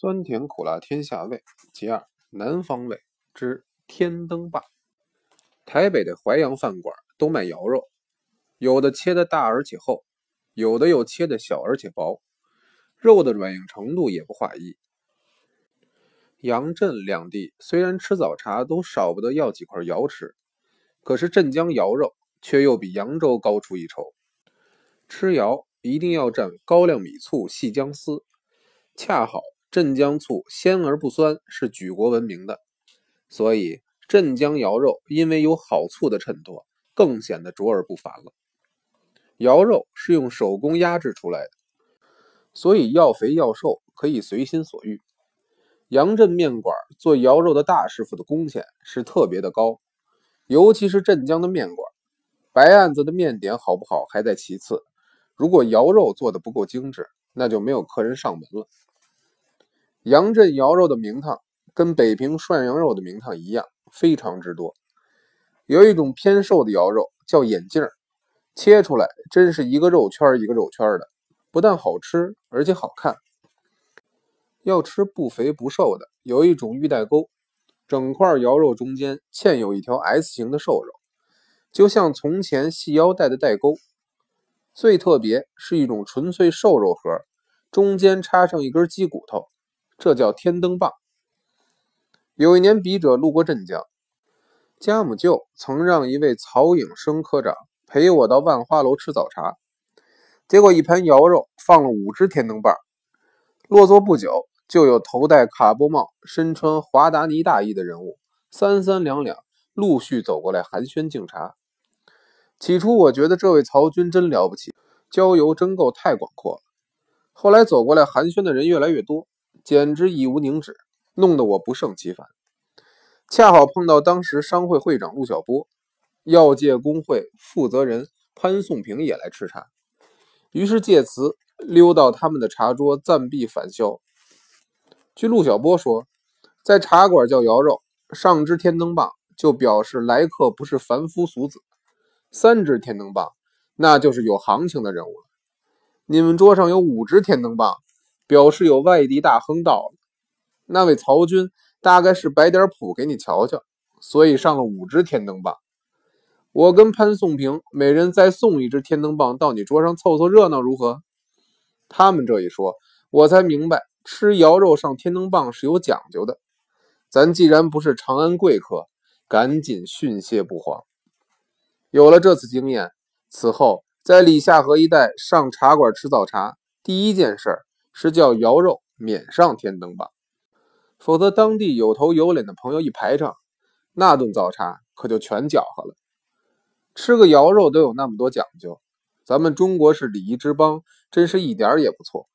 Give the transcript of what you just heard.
酸甜苦辣天下味，其二南方味之天灯棒。台北的淮扬饭馆都卖肴肉，有的切的大而且厚，有的又切的小而且薄，肉的软硬程度也不划一。杨镇两地虽然吃早茶都少不得要几块肴吃，可是镇江肴肉却又比扬州高出一筹。吃肴一定要蘸高粱米醋细姜丝，恰好。镇江醋鲜而不酸，是举国闻名的，所以镇江肴肉因为有好醋的衬托，更显得卓而不凡了。肴肉是用手工压制出来的，所以要肥要瘦可以随心所欲。杨镇面馆做肴肉的大师傅的工钱是特别的高，尤其是镇江的面馆，白案子的面点好不好还在其次，如果肴肉做的不够精致，那就没有客人上门了。杨镇肴肉的名堂跟北平涮羊肉的名堂一样，非常之多。有一种偏瘦的肴肉叫眼镜儿切出来真是一个肉圈一个肉圈的，不但好吃，而且好看。要吃不肥不瘦的，有一种玉带钩，整块肴肉中间嵌有一条 S 型的瘦肉，就像从前细腰带的带钩。最特别是一种纯粹瘦肉盒，中间插上一根鸡骨头。这叫天灯棒。有一年，笔者路过镇江，家母舅曾让一位曹颖生科长陪我到万花楼吃早茶，结果一盘肴肉放了五只天灯棒。落座不久，就有头戴卡布帽、身穿华达尼大衣的人物三三两两陆续走过来寒暄敬茶。起初我觉得这位曹军真了不起，交游真够太广阔了。后来走过来寒暄的人越来越多。简直已无宁止，弄得我不胜其烦。恰好碰到当时商会会长陆小波、药界工会负责人潘颂平也来吃茶，于是借此溜到他们的茶桌暂避返销。据陆小波说，在茶馆叫肴肉，上只天灯棒就表示来客不是凡夫俗子；三只天灯棒，那就是有行情的人物了。你们桌上有五只天灯棒。表示有外地大亨到了，那位曹军大概是摆点谱给你瞧瞧，所以上了五只天灯棒。我跟潘颂平每人再送一只天灯棒到你桌上凑凑热闹，如何？他们这一说，我才明白吃肴肉上天灯棒是有讲究的。咱既然不是长安贵客，赶紧训谢不慌。有了这次经验，此后在李下河一带上茶馆吃早茶，第一件事儿。是叫肴肉免上天灯吧，否则当地有头有脸的朋友一排场，那顿早茶可就全搅和了。吃个肴肉都有那么多讲究，咱们中国是礼仪之邦，真是一点也不错。